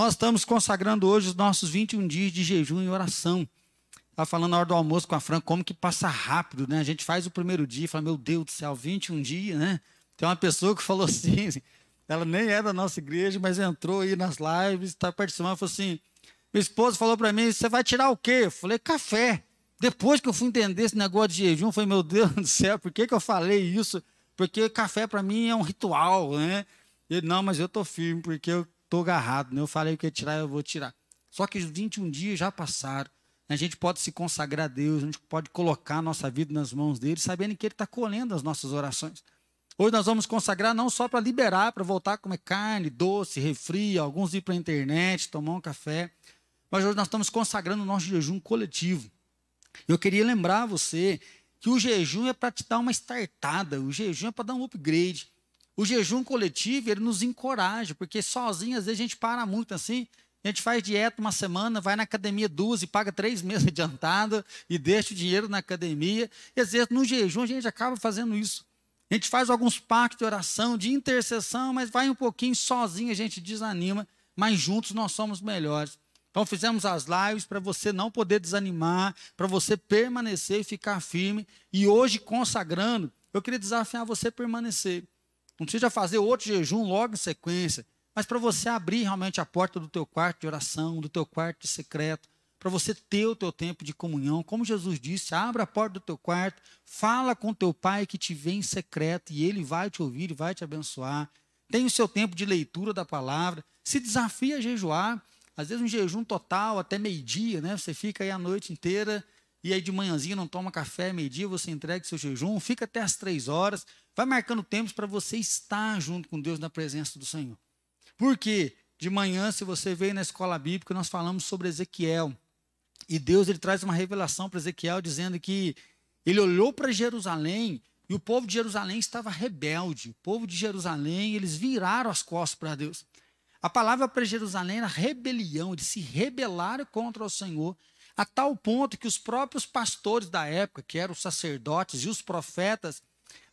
Nós estamos consagrando hoje os nossos 21 dias de jejum e oração. Estava falando na hora do almoço com a Fran, como que passa rápido, né? A gente faz o primeiro dia e fala, meu Deus do céu, 21 dias, né? Tem uma pessoa que falou assim, ela nem é da nossa igreja, mas entrou aí nas lives, está participando, falou assim, minha esposa falou para mim, você vai tirar o quê? Eu falei, café. Depois que eu fui entender esse negócio de jejum, eu falei, meu Deus do céu, por que, que eu falei isso? Porque café para mim é um ritual, né? Ele, não, mas eu tô firme, porque eu tô agarrado, né? Eu falei que ia tirar, eu vou tirar. Só que os 21 dias já passaram. A gente pode se consagrar a Deus, a gente pode colocar a nossa vida nas mãos dele, sabendo que ele está colhendo as nossas orações. Hoje nós vamos consagrar não só para liberar, para voltar a comer carne, doce, refri, alguns ir para a internet, tomar um café, mas hoje nós estamos consagrando o nosso jejum coletivo. Eu queria lembrar você que o jejum é para te dar uma startada, o jejum é para dar um upgrade. O jejum coletivo, ele nos encoraja, porque sozinho às vezes a gente para muito assim, a gente faz dieta uma semana, vai na academia duas e paga três meses adiantado e deixa o dinheiro na academia. E às vezes no jejum a gente acaba fazendo isso. A gente faz alguns pactos de oração, de intercessão, mas vai um pouquinho sozinho, a gente desanima, mas juntos nós somos melhores. Então fizemos as lives para você não poder desanimar, para você permanecer e ficar firme. E hoje, consagrando, eu queria desafiar você a permanecer. Não precisa fazer outro jejum logo em sequência mas para você abrir realmente a porta do teu quarto de oração, do teu quarto de secreto, para você ter o teu tempo de comunhão. Como Jesus disse, abra a porta do teu quarto, fala com teu pai que te vê em secreto e ele vai te ouvir e vai te abençoar. Tem o seu tempo de leitura da palavra, se desafia a jejuar, às vezes um jejum total até meio-dia, né? Você fica aí a noite inteira e aí de manhãzinha não toma café, meio-dia você entrega seu jejum, fica até as três horas, vai marcando tempos para você estar junto com Deus na presença do Senhor. Porque de manhã, se você veio na escola bíblica, nós falamos sobre Ezequiel. E Deus ele traz uma revelação para Ezequiel dizendo que ele olhou para Jerusalém e o povo de Jerusalém estava rebelde. O povo de Jerusalém, eles viraram as costas para Deus. A palavra para Jerusalém era rebelião, eles se rebelaram contra o Senhor, a tal ponto que os próprios pastores da época, que eram os sacerdotes e os profetas,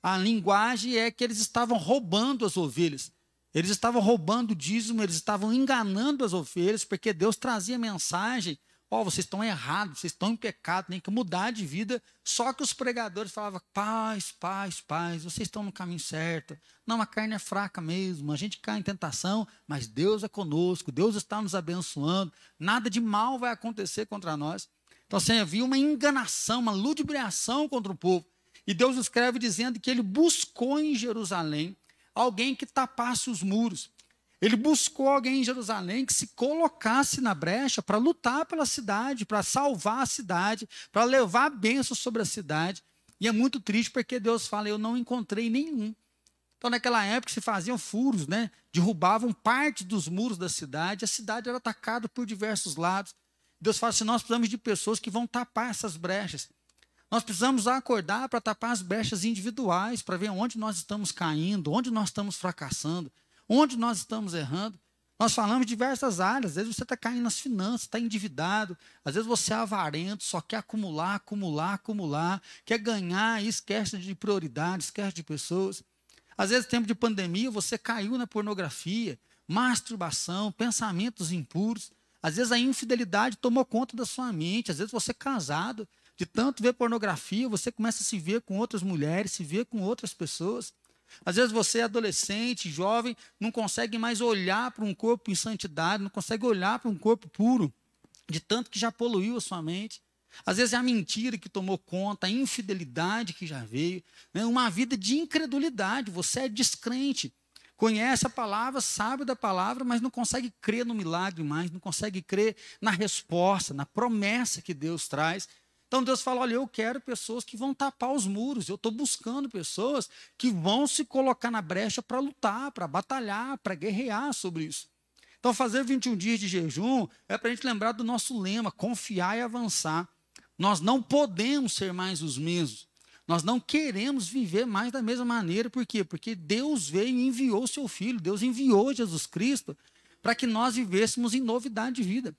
a linguagem é que eles estavam roubando as ovelhas. Eles estavam roubando o dízimo, eles estavam enganando as ovelhas, porque Deus trazia mensagem: ó, oh, vocês estão errados, vocês estão em pecado, tem que mudar de vida. Só que os pregadores falavam: paz, paz, paz, vocês estão no caminho certo. Não, a carne é fraca mesmo, a gente cai em tentação, mas Deus é conosco, Deus está nos abençoando, nada de mal vai acontecer contra nós. Então, assim, havia uma enganação, uma ludibriação contra o povo. E Deus escreve dizendo que ele buscou em Jerusalém alguém que tapasse os muros. Ele buscou alguém em Jerusalém que se colocasse na brecha para lutar pela cidade, para salvar a cidade, para levar bênçãos sobre a cidade. E é muito triste porque Deus fala: Eu não encontrei nenhum. Então, naquela época, se faziam furos, né? derrubavam parte dos muros da cidade, a cidade era atacada por diversos lados. Deus fala assim: Nós precisamos de pessoas que vão tapar essas brechas. Nós precisamos acordar para tapar as brechas individuais, para ver onde nós estamos caindo, onde nós estamos fracassando, onde nós estamos errando. Nós falamos de diversas áreas. Às vezes você está caindo nas finanças, está endividado. Às vezes você é avarento, só quer acumular, acumular, acumular. Quer ganhar e esquece de prioridade, esquece de pessoas. Às vezes, tempo de pandemia, você caiu na pornografia, masturbação, pensamentos impuros. Às vezes a infidelidade tomou conta da sua mente. Às vezes você é casado, de tanto ver pornografia, você começa a se ver com outras mulheres, se ver com outras pessoas. Às vezes você é adolescente, jovem, não consegue mais olhar para um corpo em santidade, não consegue olhar para um corpo puro, de tanto que já poluiu a sua mente. Às vezes é a mentira que tomou conta, a infidelidade que já veio, né? uma vida de incredulidade, você é descrente. Conhece a palavra, sabe da palavra, mas não consegue crer no milagre mais, não consegue crer na resposta, na promessa que Deus traz então Deus fala: olha, eu quero pessoas que vão tapar os muros, eu estou buscando pessoas que vão se colocar na brecha para lutar, para batalhar, para guerrear sobre isso. Então, fazer 21 dias de jejum é para a gente lembrar do nosso lema: confiar e avançar. Nós não podemos ser mais os mesmos. Nós não queremos viver mais da mesma maneira. Por quê? Porque Deus veio e enviou o seu Filho, Deus enviou Jesus Cristo para que nós vivêssemos em novidade de vida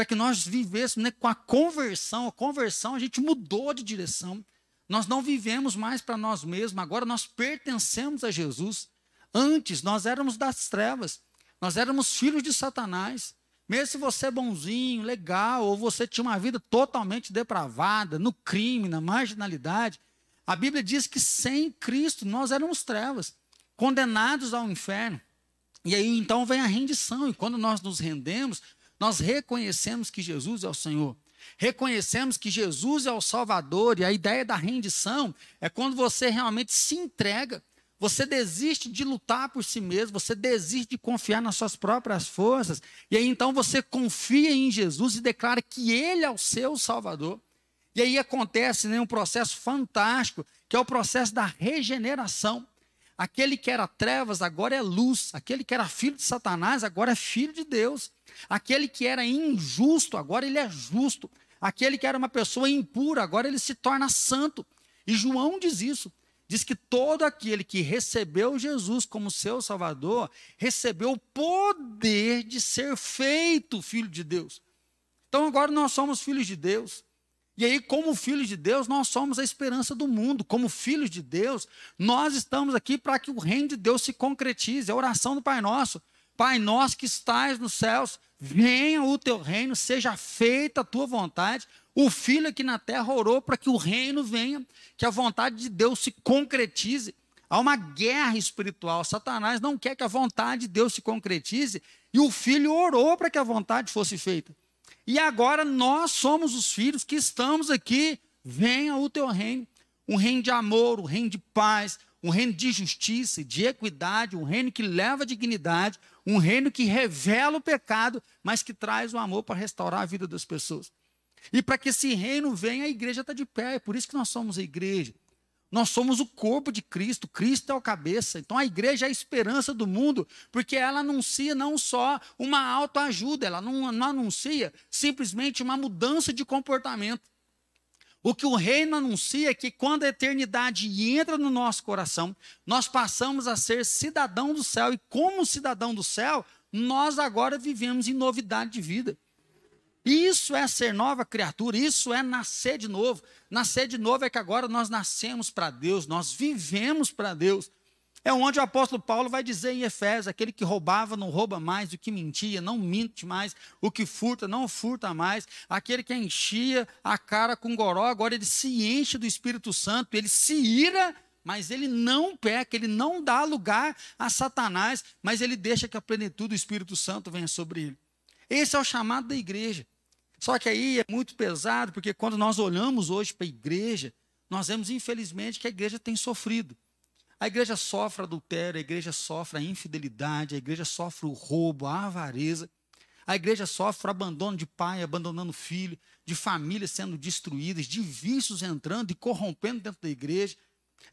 para que nós vivêssemos né, com a conversão. A conversão, a gente mudou de direção. Nós não vivemos mais para nós mesmos, agora nós pertencemos a Jesus. Antes, nós éramos das trevas, nós éramos filhos de Satanás. Mesmo se você é bonzinho, legal, ou você tinha uma vida totalmente depravada, no crime, na marginalidade, a Bíblia diz que sem Cristo nós éramos trevas, condenados ao inferno. E aí então vem a rendição, e quando nós nos rendemos, nós reconhecemos que Jesus é o Senhor. Reconhecemos que Jesus é o Salvador, e a ideia da rendição é quando você realmente se entrega você desiste de lutar por si mesmo, você desiste de confiar nas suas próprias forças, e aí então você confia em Jesus e declara que Ele é o seu Salvador. E aí acontece né, um processo fantástico, que é o processo da regeneração. Aquele que era trevas agora é luz, aquele que era filho de Satanás agora é filho de Deus. Aquele que era injusto agora ele é justo. Aquele que era uma pessoa impura agora ele se torna santo. E João diz isso diz que todo aquele que recebeu Jesus como seu Salvador, recebeu o poder de ser feito filho de Deus. Então agora nós somos filhos de Deus. E aí, como filhos de Deus, nós somos a esperança do mundo. Como filhos de Deus, nós estamos aqui para que o reino de Deus se concretize. É a oração do Pai Nosso. Pai nosso que estás nos céus, venha o teu reino, seja feita a tua vontade, o filho aqui na terra orou para que o reino venha, que a vontade de Deus se concretize. Há uma guerra espiritual. Satanás não quer que a vontade de Deus se concretize e o filho orou para que a vontade fosse feita. E agora nós somos os filhos que estamos aqui. Venha o teu reino. Um reino de amor, um reino de paz, um reino de justiça, de equidade, um reino que leva a dignidade, um reino que revela o pecado, mas que traz o amor para restaurar a vida das pessoas. E para que esse reino venha, a igreja está de pé. É por isso que nós somos a igreja. Nós somos o corpo de Cristo, Cristo é o cabeça. Então a igreja é a esperança do mundo, porque ela anuncia não só uma autoajuda, ela não, não anuncia simplesmente uma mudança de comportamento. O que o reino anuncia é que quando a eternidade entra no nosso coração, nós passamos a ser cidadão do céu, e como cidadão do céu, nós agora vivemos em novidade de vida. Isso é ser nova criatura, isso é nascer de novo. Nascer de novo é que agora nós nascemos para Deus, nós vivemos para Deus. É onde o apóstolo Paulo vai dizer em Efésios: aquele que roubava não rouba mais, o que mentia não mente mais, o que furta não furta mais, aquele que enchia a cara com goró, agora ele se enche do Espírito Santo, ele se ira, mas ele não peca, ele não dá lugar a Satanás, mas ele deixa que a plenitude do Espírito Santo venha sobre ele. Esse é o chamado da igreja. Só que aí é muito pesado, porque quando nós olhamos hoje para a igreja, nós vemos, infelizmente, que a igreja tem sofrido. A igreja sofre adultério, a igreja sofre a infidelidade, a igreja sofre o roubo, a avareza. A igreja sofre o abandono de pai, abandonando filho, de famílias sendo destruídas, de vícios entrando e corrompendo dentro da igreja.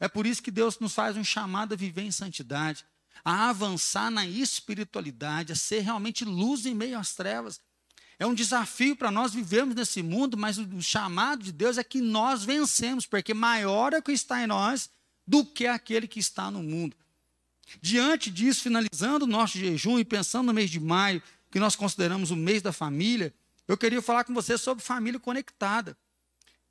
É por isso que Deus nos faz um chamado a viver em santidade, a avançar na espiritualidade, a ser realmente luz em meio às trevas. É um desafio para nós vivermos nesse mundo, mas o chamado de Deus é que nós vencemos, porque maior é o que está em nós do que aquele que está no mundo. Diante disso, finalizando o nosso jejum e pensando no mês de maio, que nós consideramos o mês da família, eu queria falar com você sobre família conectada.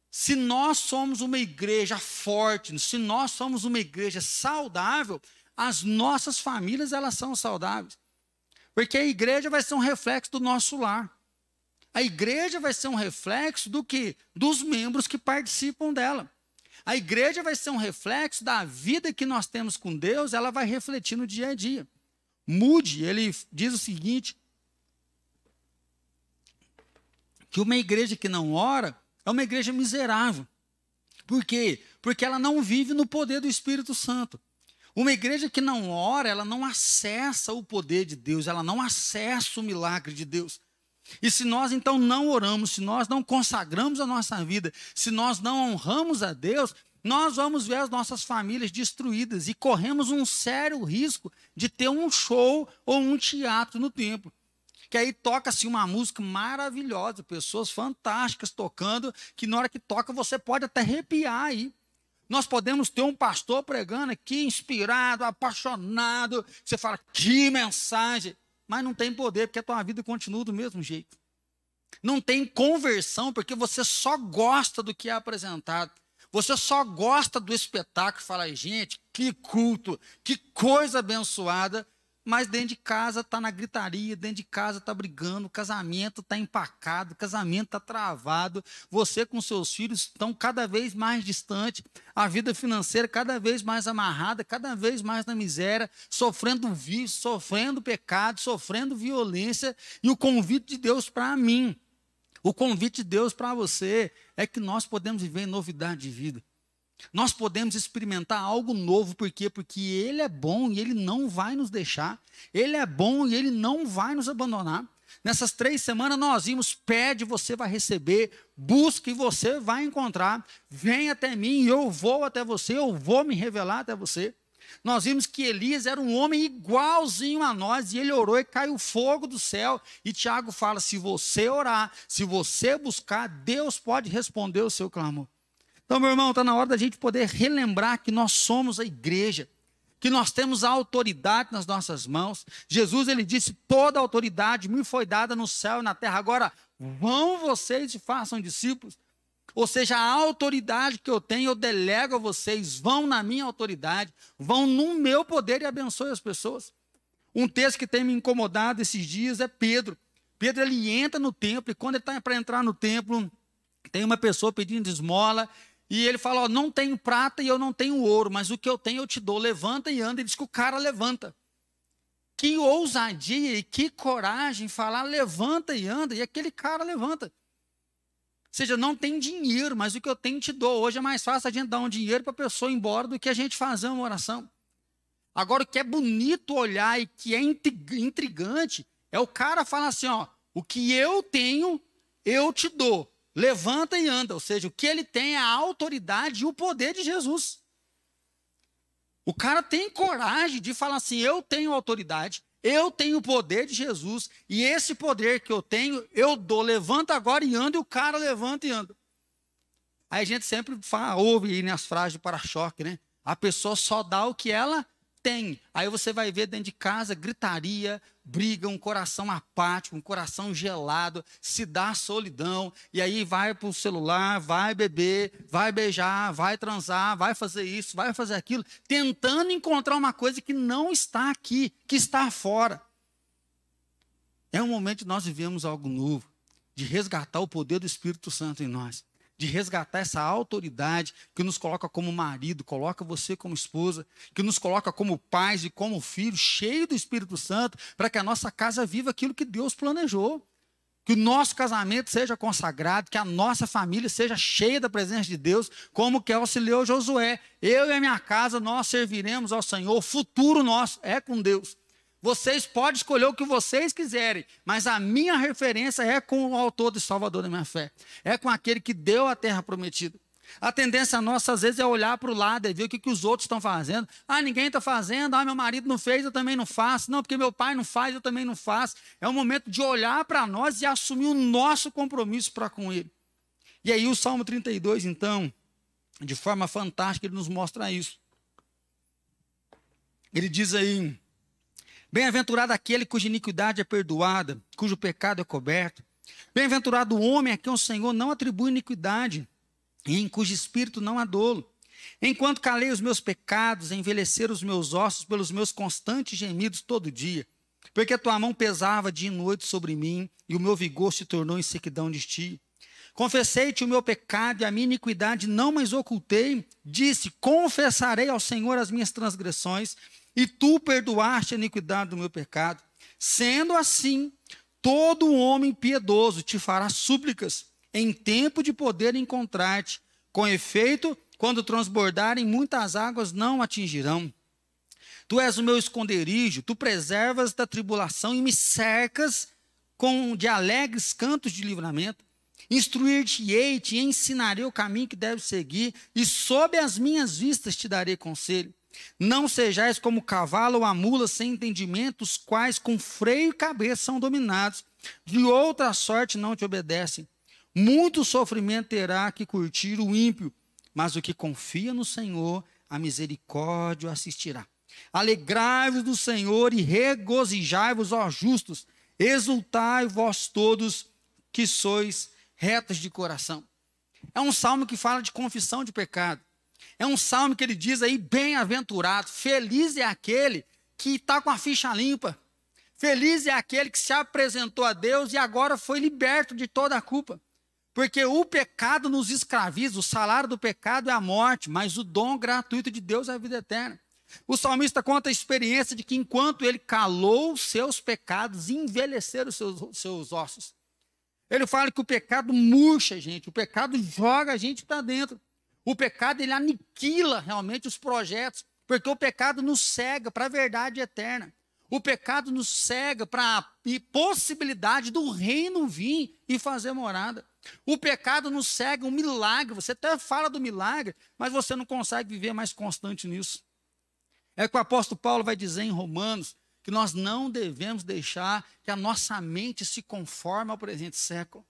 Se nós somos uma igreja forte, se nós somos uma igreja saudável, as nossas famílias elas são saudáveis. Porque a igreja vai ser um reflexo do nosso lar. A igreja vai ser um reflexo do que? Dos membros que participam dela. A igreja vai ser um reflexo da vida que nós temos com Deus, ela vai refletir no dia a dia. Mude, ele diz o seguinte: que uma igreja que não ora é uma igreja miserável. Por quê? Porque ela não vive no poder do Espírito Santo. Uma igreja que não ora, ela não acessa o poder de Deus, ela não acessa o milagre de Deus. E se nós então não oramos, se nós não consagramos a nossa vida, se nós não honramos a Deus, nós vamos ver as nossas famílias destruídas e corremos um sério risco de ter um show ou um teatro no templo. Que aí toca-se uma música maravilhosa, pessoas fantásticas tocando, que na hora que toca você pode até arrepiar aí. Nós podemos ter um pastor pregando aqui, inspirado, apaixonado, você fala, que mensagem mas não tem poder, porque a tua vida continua do mesmo jeito. Não tem conversão, porque você só gosta do que é apresentado. Você só gosta do espetáculo. Fala, gente, que culto, que coisa abençoada. Mas dentro de casa está na gritaria, dentro de casa está brigando, o casamento está empacado, o casamento está travado, você com seus filhos estão cada vez mais distante, a vida financeira cada vez mais amarrada, cada vez mais na miséria, sofrendo vício, sofrendo pecado, sofrendo violência, e o convite de Deus para mim, o convite de Deus para você é que nós podemos viver em novidade de vida. Nós podemos experimentar algo novo, por quê? Porque Ele é bom e Ele não vai nos deixar. Ele é bom e Ele não vai nos abandonar. Nessas três semanas nós vimos: pede, você vai receber, busca e você vai encontrar. Vem até mim, eu vou até você, eu vou me revelar até você. Nós vimos que Elias era um homem igualzinho a nós, e ele orou e caiu fogo do céu. E Tiago fala: se você orar, se você buscar, Deus pode responder o seu clamor. Então, meu irmão, está na hora da gente poder relembrar que nós somos a igreja, que nós temos a autoridade nas nossas mãos. Jesus, ele disse: toda a autoridade me foi dada no céu e na terra. Agora, vão vocês e façam discípulos. Ou seja, a autoridade que eu tenho, eu delego a vocês. Vão na minha autoridade, vão no meu poder e abençoe as pessoas. Um texto que tem me incomodado esses dias é Pedro. Pedro ele entra no templo e quando ele está para entrar no templo, tem uma pessoa pedindo esmola e ele fala: ó, não tenho prata e eu não tenho ouro, mas o que eu tenho eu te dou. Levanta e anda. Ele diz que o cara levanta. Que ousadia e que coragem falar: levanta e anda. E aquele cara levanta. Ou seja, não tem dinheiro, mas o que eu tenho te dou. Hoje é mais fácil a gente dar um dinheiro para a pessoa ir embora do que a gente fazer uma oração. Agora, o que é bonito olhar e que é intrigante é o cara falar assim: ó, o que eu tenho, eu te dou levanta e anda. Ou seja, o que ele tem é a autoridade e o poder de Jesus. O cara tem coragem de falar assim: eu tenho autoridade, eu tenho o poder de Jesus, e esse poder que eu tenho, eu dou, levanta agora e anda, e o cara levanta e anda. Aí a gente sempre fala, ouve aí nas frases de para-choque, né? A pessoa só dá o que ela tem. Aí você vai ver dentro de casa gritaria, briga, um coração apático, um coração gelado, se dá solidão, e aí vai para o celular, vai beber, vai beijar, vai transar, vai fazer isso, vai fazer aquilo, tentando encontrar uma coisa que não está aqui, que está fora. É um momento de nós vivemos algo novo, de resgatar o poder do Espírito Santo em nós de resgatar essa autoridade que nos coloca como marido, coloca você como esposa, que nos coloca como pais e como filhos, cheio do Espírito Santo, para que a nossa casa viva aquilo que Deus planejou. Que o nosso casamento seja consagrado, que a nossa família seja cheia da presença de Deus, como que auxiliou Josué. Eu e a minha casa, nós serviremos ao Senhor, o futuro nosso é com Deus. Vocês podem escolher o que vocês quiserem, mas a minha referência é com o autor e salvador da minha fé. É com aquele que deu a terra prometida. A tendência nossa, às vezes, é olhar para o lado e ver o que, que os outros estão fazendo. Ah, ninguém está fazendo. Ah, meu marido não fez, eu também não faço. Não, porque meu pai não faz, eu também não faço. É o momento de olhar para nós e assumir o nosso compromisso para com Ele. E aí, o Salmo 32, então, de forma fantástica, ele nos mostra isso. Ele diz aí Bem-aventurado aquele cuja iniquidade é perdoada, cujo pecado é coberto. Bem-aventurado o homem a quem o Senhor não atribui iniquidade, e em cujo espírito não há dolo. Enquanto calei os meus pecados, envelheceram os meus ossos pelos meus constantes gemidos todo dia. Porque a tua mão pesava dia e noite sobre mim, e o meu vigor se tornou em sequidão de ti. Confessei-te o meu pecado e a minha iniquidade não mais ocultei. Disse: Confessarei ao Senhor as minhas transgressões, e tu perdoaste a iniquidade do meu pecado. Sendo assim, todo homem piedoso te fará súplicas em tempo de poder encontrar-te. Com efeito, quando transbordarem muitas águas, não atingirão. Tu és o meu esconderijo, tu preservas da tribulação e me cercas com de alegres cantos de livramento. Instruir-te-ei, te ensinarei o caminho que deves seguir, e sob as minhas vistas te darei conselho. Não sejais como cavalo ou a mula sem entendimento, os quais com freio e cabeça são dominados, de outra sorte não te obedecem. Muito sofrimento terá que curtir o ímpio, mas o que confia no Senhor, a misericórdia o assistirá. Alegrai-vos do Senhor e regozijai-vos, ó justos, exultai vós todos que sois retas de coração. É um salmo que fala de confissão de pecado. É um salmo que ele diz aí, bem-aventurado, feliz é aquele que está com a ficha limpa. Feliz é aquele que se apresentou a Deus e agora foi liberto de toda a culpa. Porque o pecado nos escraviza, o salário do pecado é a morte, mas o dom gratuito de Deus é a vida eterna. O salmista conta a experiência de que enquanto ele calou seus pecados, envelheceram seus, seus ossos. Ele fala que o pecado murcha a gente, o pecado joga a gente para dentro. O pecado ele aniquila realmente os projetos, porque o pecado nos cega para a verdade eterna. O pecado nos cega para a possibilidade do reino vir e fazer morada. O pecado nos cega um milagre. Você até fala do milagre, mas você não consegue viver mais constante nisso. É que o apóstolo Paulo vai dizer em Romanos que nós não devemos deixar que a nossa mente se conforme ao presente século.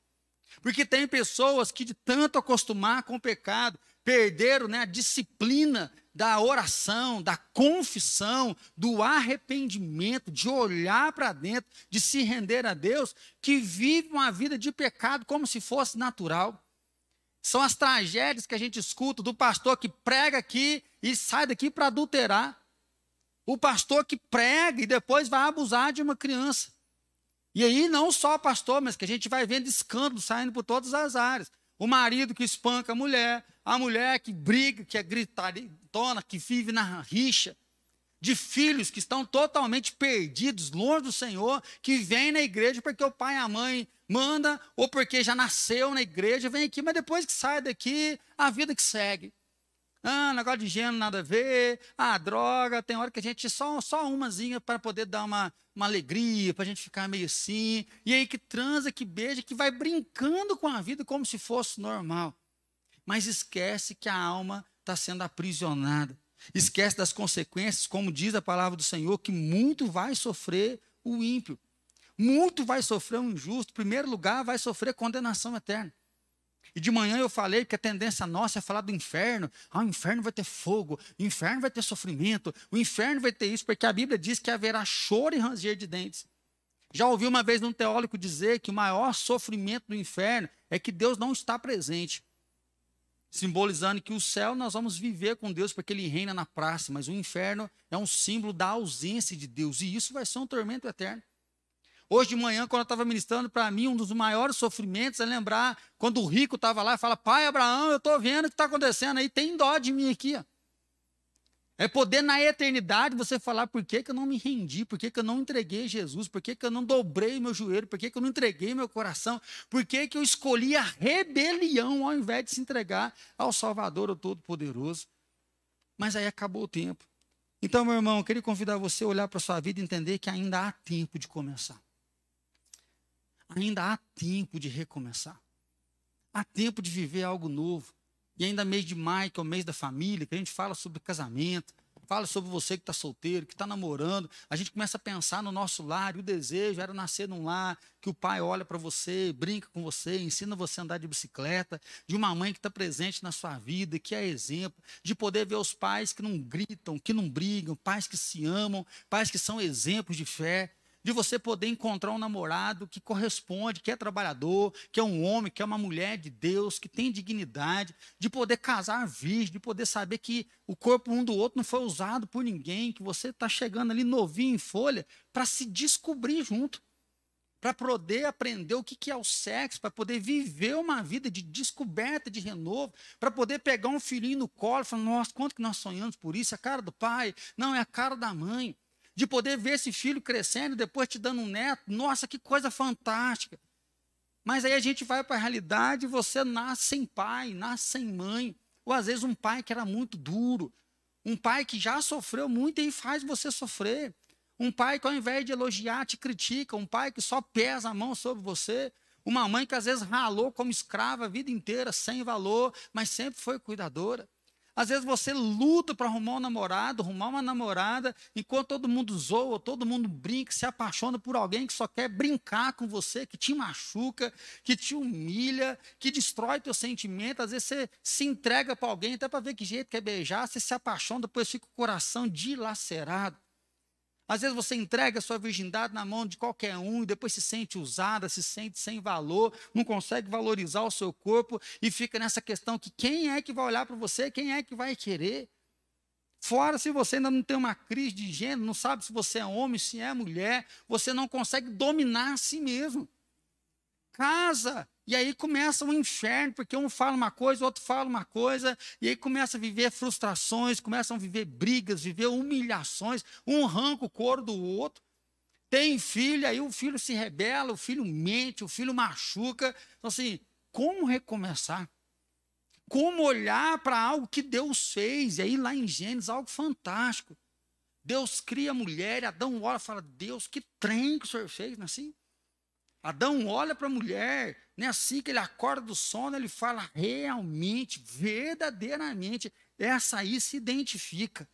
Porque tem pessoas que, de tanto acostumar com o pecado, perderam né, a disciplina da oração, da confissão, do arrependimento, de olhar para dentro, de se render a Deus, que vive uma vida de pecado como se fosse natural. São as tragédias que a gente escuta do pastor que prega aqui e sai daqui para adulterar. O pastor que prega e depois vai abusar de uma criança. E aí, não só o pastor, mas que a gente vai vendo escândalos saindo por todas as áreas. O marido que espanca a mulher, a mulher que briga, que é gritona, que vive na rixa. De filhos que estão totalmente perdidos, longe do Senhor, que vêm na igreja porque o pai e a mãe manda, ou porque já nasceu na igreja, vem aqui, mas depois que sai daqui, a vida que segue. Ah, negócio de gênero nada a ver. Ah, droga. Tem hora que a gente só, só umazinha para poder dar uma, uma alegria, para a gente ficar meio assim. E aí que transa, que beija, que vai brincando com a vida como se fosse normal. Mas esquece que a alma está sendo aprisionada. Esquece das consequências, como diz a palavra do Senhor, que muito vai sofrer o ímpio. Muito vai sofrer o injusto. Em primeiro lugar, vai sofrer condenação eterna. E de manhã eu falei que a tendência nossa é falar do inferno. Ah, o inferno vai ter fogo, o inferno vai ter sofrimento, o inferno vai ter isso, porque a Bíblia diz que haverá choro e ranger de dentes. Já ouvi uma vez um teólogo dizer que o maior sofrimento do inferno é que Deus não está presente. Simbolizando que o céu nós vamos viver com Deus porque ele reina na praça, mas o inferno é um símbolo da ausência de Deus, e isso vai ser um tormento eterno. Hoje de manhã, quando eu estava ministrando, para mim, um dos maiores sofrimentos é lembrar quando o rico estava lá e fala: Pai Abraão, eu estou vendo o que está acontecendo aí, tem dó de mim aqui. É poder na eternidade você falar por que, que eu não me rendi, por que, que eu não entreguei Jesus, por que, que eu não dobrei meu joelho, por que, que eu não entreguei meu coração, por que, que eu escolhi a rebelião ao invés de se entregar ao Salvador, o Todo-Poderoso. Mas aí acabou o tempo. Então, meu irmão, eu queria convidar você a olhar para a sua vida e entender que ainda há tempo de começar ainda há tempo de recomeçar. Há tempo de viver algo novo. E ainda mês de maio, que é o mês da família, que a gente fala sobre casamento, fala sobre você que está solteiro, que está namorando. A gente começa a pensar no nosso lar, e o desejo era nascer num lar, que o pai olha para você, brinca com você, ensina você a andar de bicicleta, de uma mãe que está presente na sua vida, que é exemplo, de poder ver os pais que não gritam, que não brigam, pais que se amam, pais que são exemplos de fé de você poder encontrar um namorado que corresponde, que é trabalhador, que é um homem, que é uma mulher de Deus, que tem dignidade, de poder casar virgem, de poder saber que o corpo um do outro não foi usado por ninguém, que você está chegando ali novinho em folha para se descobrir junto, para poder aprender o que é o sexo, para poder viver uma vida de descoberta, de renovo, para poder pegar um filhinho no colo e falar, nossa, quanto que nós sonhamos por isso? É a cara do pai? Não, é a cara da mãe de poder ver esse filho crescendo, depois te dando um neto. Nossa, que coisa fantástica. Mas aí a gente vai para a realidade e você nasce sem pai, nasce sem mãe. Ou às vezes um pai que era muito duro. Um pai que já sofreu muito e faz você sofrer. Um pai que ao invés de elogiar, te critica. Um pai que só pesa a mão sobre você. Uma mãe que às vezes ralou como escrava a vida inteira, sem valor, mas sempre foi cuidadora. Às vezes você luta para arrumar um namorado, arrumar uma namorada, enquanto todo mundo zoa, todo mundo brinca, se apaixona por alguém que só quer brincar com você, que te machuca, que te humilha, que destrói teu sentimento. Às vezes você se entrega para alguém até para ver que jeito quer beijar, você se apaixona, depois fica o coração dilacerado. Às vezes você entrega a sua virgindade na mão de qualquer um e depois se sente usada, se sente sem valor, não consegue valorizar o seu corpo e fica nessa questão que quem é que vai olhar para você, quem é que vai querer. Fora se você ainda não tem uma crise de gênero, não sabe se você é homem, se é mulher, você não consegue dominar a si mesmo. Casa. E aí começa um inferno, porque um fala uma coisa, o outro fala uma coisa, e aí começa a viver frustrações, começam a viver brigas, viver humilhações, um arranca o couro do outro. Tem filho, aí o filho se rebela, o filho mente, o filho machuca. Então, assim, como recomeçar? Como olhar para algo que Deus fez? E aí, lá em Gênesis, algo fantástico. Deus cria a mulher, Adão olha e fala: Deus, que trem que o senhor fez, não é assim? Adão olha para a mulher, não é assim que ele acorda do sono, ele fala realmente, verdadeiramente, essa aí se identifica.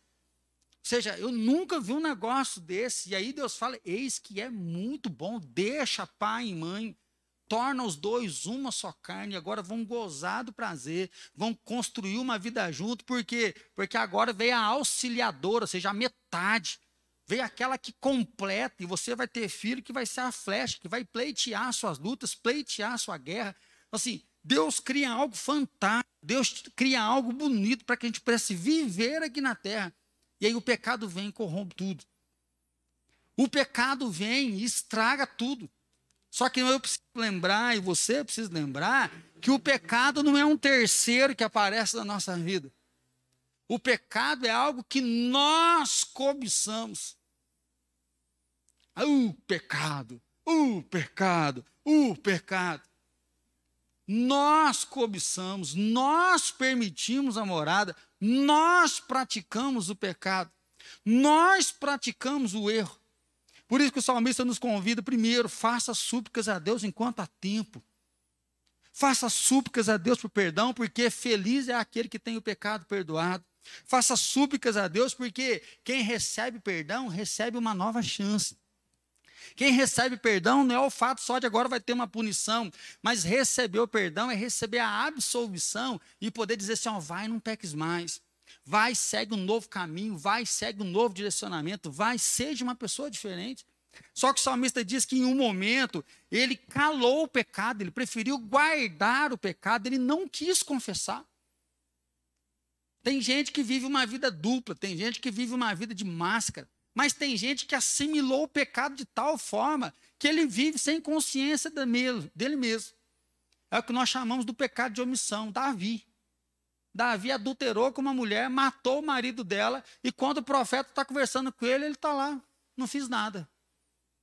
Ou seja, eu nunca vi um negócio desse. E aí Deus fala: eis que é muito bom, deixa pai e mãe, torna os dois uma só carne, agora vão gozar do prazer, vão construir uma vida junto, por quê? Porque agora veio a auxiliadora, ou seja, a metade. Veio aquela que completa, e você vai ter filho que vai ser a flecha, que vai pleitear suas lutas, pleitear sua guerra. Assim, Deus cria algo fantástico, Deus cria algo bonito para que a gente pudesse viver aqui na terra. E aí o pecado vem e corrompe tudo. O pecado vem e estraga tudo. Só que eu preciso lembrar, e você precisa lembrar, que o pecado não é um terceiro que aparece na nossa vida. O pecado é algo que nós cobiçamos. O pecado, o pecado, o pecado. Nós cobiçamos, nós permitimos a morada, nós praticamos o pecado, nós praticamos o erro. Por isso que o salmista nos convida, primeiro, faça súplicas a Deus enquanto há tempo. Faça súplicas a Deus por perdão, porque feliz é aquele que tem o pecado perdoado. Faça súplicas a Deus, porque quem recebe perdão recebe uma nova chance. Quem recebe perdão não é o fato só de agora vai ter uma punição, mas receber o perdão é receber a absolvição e poder dizer assim: ó, vai, não peques mais. Vai, segue um novo caminho, vai, segue um novo direcionamento, vai, seja uma pessoa diferente. Só que o salmista diz que em um momento ele calou o pecado, ele preferiu guardar o pecado, ele não quis confessar. Tem gente que vive uma vida dupla, tem gente que vive uma vida de máscara, mas tem gente que assimilou o pecado de tal forma que ele vive sem consciência dele mesmo. É o que nós chamamos do pecado de omissão. Davi. Davi adulterou com uma mulher, matou o marido dela, e quando o profeta está conversando com ele, ele está lá. Não fiz nada.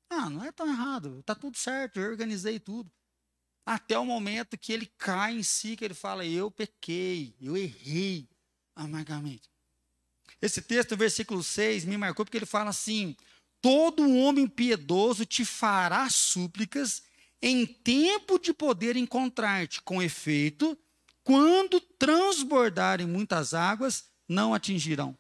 Ah, não é tão errado, está tudo certo, eu organizei tudo. Até o momento que ele cai em si, que ele fala: Eu pequei, eu errei, amargamente. Esse texto, versículo 6, me marcou porque ele fala assim: Todo homem piedoso te fará súplicas em tempo de poder encontrar-te, com efeito, quando transbordarem muitas águas, não atingirão.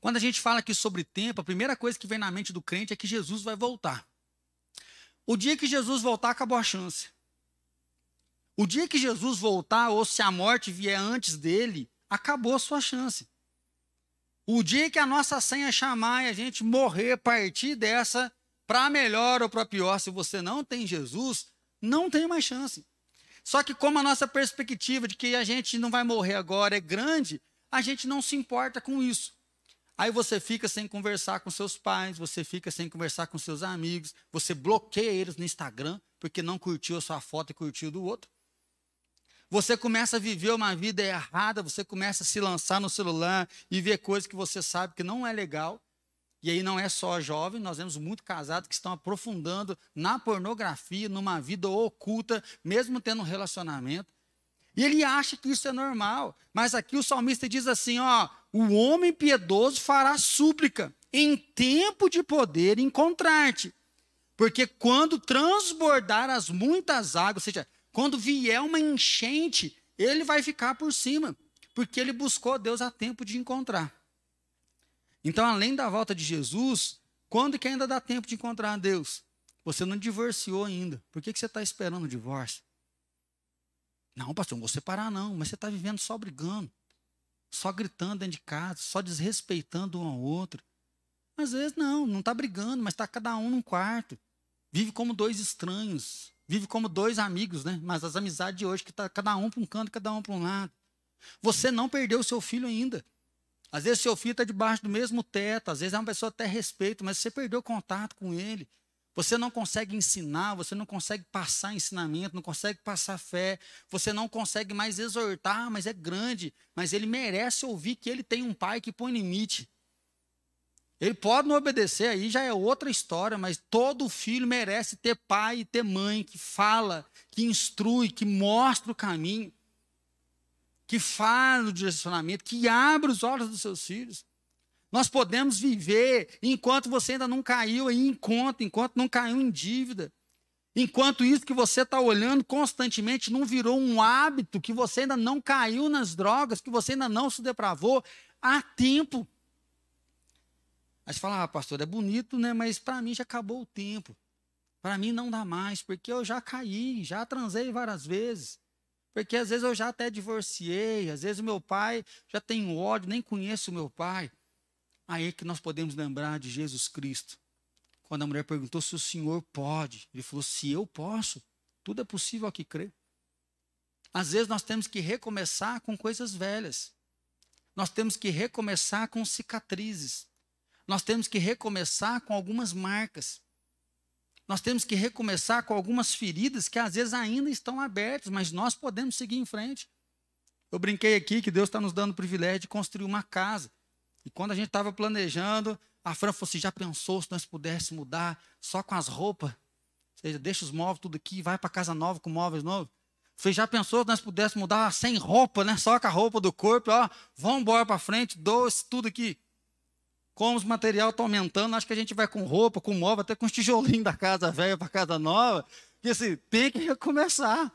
Quando a gente fala aqui sobre tempo, a primeira coisa que vem na mente do crente é que Jesus vai voltar. O dia que Jesus voltar, acabou a chance. O dia que Jesus voltar, ou se a morte vier antes dele, acabou a sua chance. O dia que a nossa senha chamar e a gente morrer, partir dessa, para melhor ou para pior, se você não tem Jesus, não tem mais chance. Só que, como a nossa perspectiva de que a gente não vai morrer agora é grande, a gente não se importa com isso. Aí você fica sem conversar com seus pais, você fica sem conversar com seus amigos, você bloqueia eles no Instagram porque não curtiu a sua foto e curtiu do outro. Você começa a viver uma vida errada, você começa a se lançar no celular e ver coisas que você sabe que não é legal. E aí não é só jovem, nós vemos muito casados que estão aprofundando na pornografia, numa vida oculta, mesmo tendo um relacionamento. E ele acha que isso é normal. Mas aqui o salmista diz assim: ó, o homem piedoso fará súplica em tempo de poder encontrar-te. Porque quando transbordar as muitas águas, ou seja, quando vier uma enchente, ele vai ficar por cima, porque ele buscou Deus a tempo de encontrar. Então, além da volta de Jesus, quando que ainda dá tempo de encontrar Deus? Você não divorciou ainda. Por que, que você está esperando o divórcio? Não, pastor, não vou separar, não. Mas você está vivendo só brigando, só gritando dentro de casa, só desrespeitando um ao outro. Às vezes, não, não está brigando, mas está cada um num quarto. Vive como dois estranhos vive como dois amigos, né? Mas as amizades de hoje, que tá cada um para um canto, cada um para um lado. Você não perdeu seu filho ainda. Às vezes seu filho está debaixo do mesmo teto, às vezes é uma pessoa até respeito, mas você perdeu contato com ele. Você não consegue ensinar, você não consegue passar ensinamento, não consegue passar fé, você não consegue mais exortar, mas é grande, mas ele merece ouvir que ele tem um pai que põe limite. Ele pode não obedecer, aí já é outra história, mas todo filho merece ter pai e ter mãe que fala, que instrui, que mostra o caminho, que fala no direcionamento, que abre os olhos dos seus filhos. Nós podemos viver enquanto você ainda não caiu em conta, enquanto não caiu em dívida. Enquanto isso que você está olhando constantemente não virou um hábito, que você ainda não caiu nas drogas, que você ainda não se depravou, há tempo. Aí você fala, ah, pastor, é bonito, né? Mas para mim já acabou o tempo. Para mim não dá mais, porque eu já caí, já transei várias vezes. Porque às vezes eu já até divorciei, às vezes o meu pai já tem ódio, nem conheço o meu pai. Aí é que nós podemos lembrar de Jesus Cristo. Quando a mulher perguntou se o Senhor pode, ele falou: se eu posso, tudo é possível ao que crê. Às vezes nós temos que recomeçar com coisas velhas. Nós temos que recomeçar com cicatrizes. Nós temos que recomeçar com algumas marcas. Nós temos que recomeçar com algumas feridas que às vezes ainda estão abertas, mas nós podemos seguir em frente. Eu brinquei aqui que Deus está nos dando o privilégio de construir uma casa. E quando a gente estava planejando, a Fran falou assim: já pensou se nós pudéssemos mudar só com as roupas? Ou seja, deixa os móveis tudo aqui, vai para casa nova com móveis novos. Você já pensou se nós pudéssemos mudar sem roupa, né? Só com a roupa do corpo, ó, vamos embora para frente, doce, tudo aqui como os material está aumentando, acho que a gente vai com roupa, com móvel, até com os tijolinhos da casa velha para casa nova. Porque assim, tem que recomeçar.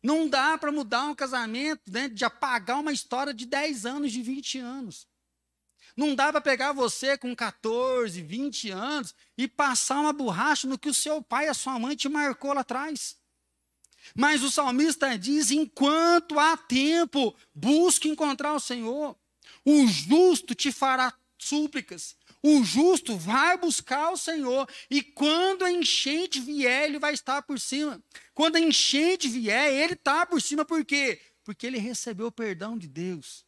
Não dá para mudar um casamento, né, de apagar uma história de 10 anos, de 20 anos. Não dá para pegar você com 14, 20 anos e passar uma borracha no que o seu pai e a sua mãe te marcou lá atrás. Mas o salmista diz: enquanto há tempo, busque encontrar o Senhor. O justo te fará súplicas. O justo vai buscar o Senhor e quando a enchente vier, ele vai estar por cima. Quando a enchente vier, ele está por cima, por quê? Porque ele recebeu o perdão de Deus.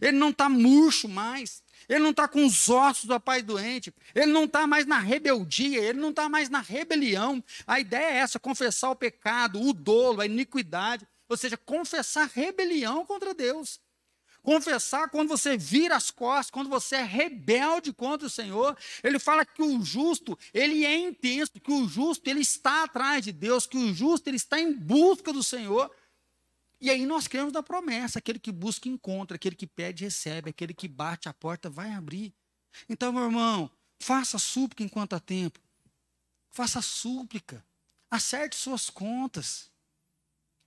Ele não está murcho mais. Ele não está com os ossos do pai doente. Ele não está mais na rebeldia. Ele não está mais na rebelião. A ideia é essa: confessar o pecado, o dolo, a iniquidade. Ou seja, confessar rebelião contra Deus. Confessar quando você vira as costas, quando você é rebelde contra o Senhor. Ele fala que o justo, ele é intenso, que o justo, ele está atrás de Deus, que o justo, ele está em busca do Senhor. E aí nós cremos na promessa: aquele que busca, encontra, aquele que pede, recebe, aquele que bate a porta, vai abrir. Então, meu irmão, faça súplica enquanto há tempo. Faça súplica. Acerte suas contas.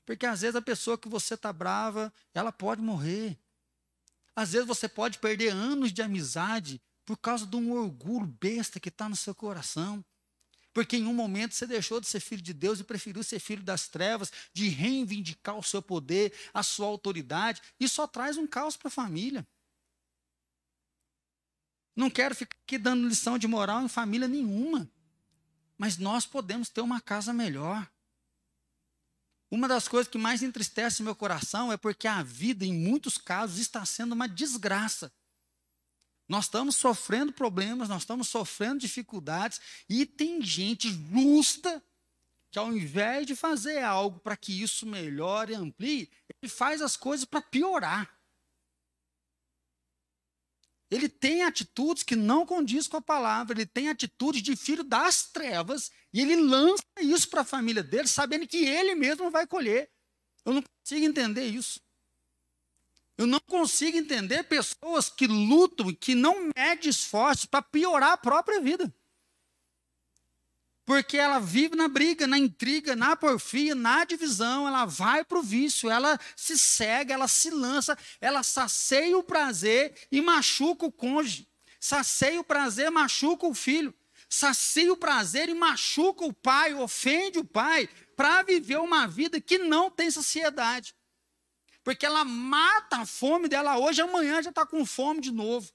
Porque às vezes a pessoa que você está brava, ela pode morrer. Às vezes você pode perder anos de amizade por causa de um orgulho besta que está no seu coração. Porque em um momento você deixou de ser filho de Deus e preferiu ser filho das trevas, de reivindicar o seu poder, a sua autoridade, e só traz um caos para a família. Não quero ficar aqui dando lição de moral em família nenhuma, mas nós podemos ter uma casa melhor. Uma das coisas que mais entristece meu coração é porque a vida, em muitos casos, está sendo uma desgraça. Nós estamos sofrendo problemas, nós estamos sofrendo dificuldades, e tem gente justa que, ao invés de fazer algo para que isso melhore e amplie, ele faz as coisas para piorar. Ele tem atitudes que não condiz com a palavra, ele tem atitudes de filho das trevas, e ele lança isso para a família dele, sabendo que ele mesmo vai colher. Eu não consigo entender isso. Eu não consigo entender pessoas que lutam e que não medem esforços para piorar a própria vida. Porque ela vive na briga, na intriga, na porfia, na divisão, ela vai para o vício, ela se cega, ela se lança, ela sacia o prazer e machuca o cônjuge. Sacia o prazer, machuca o filho. Sacia o prazer e machuca o pai, ofende o pai, para viver uma vida que não tem saciedade. Porque ela mata a fome dela hoje, amanhã já está com fome de novo.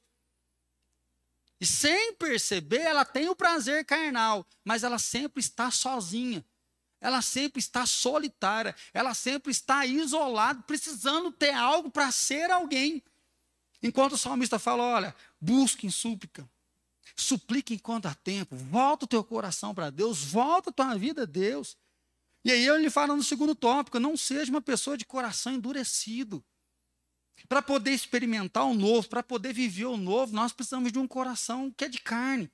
E sem perceber, ela tem o prazer carnal, mas ela sempre está sozinha. ela sempre está solitária, ela sempre está isolada, precisando ter algo para ser alguém. Enquanto o salmista fala: olha, busque em súplica, suplique enquanto há tempo, volta o teu coração para Deus, volta a tua vida a Deus. E aí ele fala no segundo tópico: não seja uma pessoa de coração endurecido. Para poder experimentar o novo, para poder viver o novo, nós precisamos de um coração que é de carne.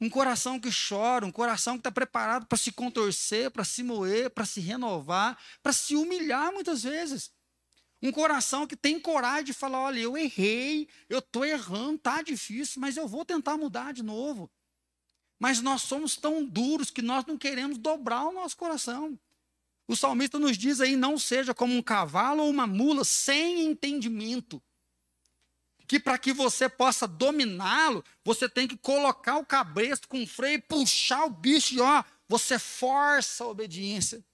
Um coração que chora, um coração que está preparado para se contorcer, para se moer, para se renovar, para se humilhar muitas vezes. Um coração que tem coragem de falar: olha, eu errei, eu estou errando, está difícil, mas eu vou tentar mudar de novo. Mas nós somos tão duros que nós não queremos dobrar o nosso coração. O salmista nos diz aí: não seja como um cavalo ou uma mula sem entendimento que para que você possa dominá-lo, você tem que colocar o cabresto com freio, puxar o bicho e ó, você força a obediência.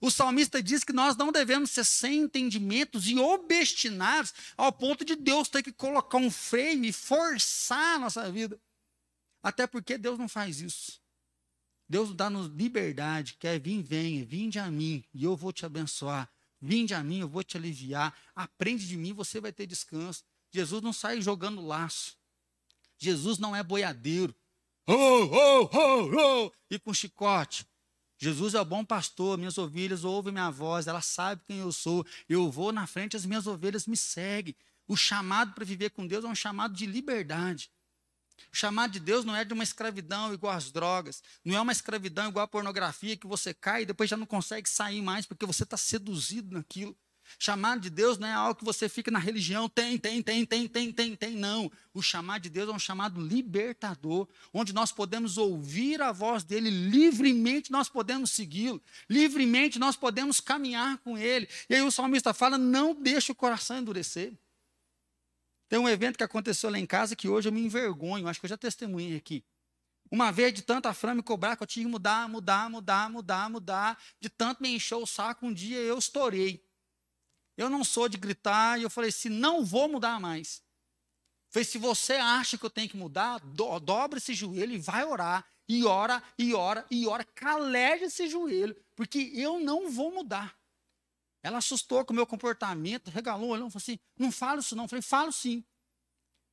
O salmista diz que nós não devemos ser sem entendimentos e obstinados ao ponto de Deus ter que colocar um freio e forçar a nossa vida. Até porque Deus não faz isso. Deus dá-nos liberdade, quer vir, venha, vinde a mim e eu vou te abençoar. Vinde a mim, eu vou te aliviar. Aprende de mim, você vai ter descanso. Jesus não sai jogando laço. Jesus não é boiadeiro. Oh, oh, oh, oh, e com chicote. Jesus é o bom pastor, minhas ovelhas ouvem minha voz, ela sabe quem eu sou. Eu vou na frente, as minhas ovelhas me seguem. O chamado para viver com Deus é um chamado de liberdade. O chamado de Deus não é de uma escravidão igual às drogas, não é uma escravidão igual à pornografia que você cai e depois já não consegue sair mais porque você está seduzido naquilo. Chamado de Deus não é algo que você fica na religião, tem, tem, tem, tem, tem, tem, tem, não. O chamado de Deus é um chamado libertador, onde nós podemos ouvir a voz dele livremente, nós podemos segui-lo, livremente nós podemos caminhar com ele. E aí o salmista fala: não deixe o coração endurecer. Tem um evento que aconteceu lá em casa que hoje eu me envergonho, acho que eu já testemunhei aqui. Uma vez de tanta fran me cobrar que eu tinha que mudar, mudar, mudar, mudar, mudar, de tanto me encheu o saco, um dia eu estourei. Eu não sou de gritar, e eu falei assim: não vou mudar mais. Falei, se você acha que eu tenho que mudar, do, dobra esse joelho e vai orar. E ora, e ora, e ora, caleja esse joelho, porque eu não vou mudar. Ela assustou com o meu comportamento, regalou, olhou falou assim: não falo isso não. Eu falei: falo sim.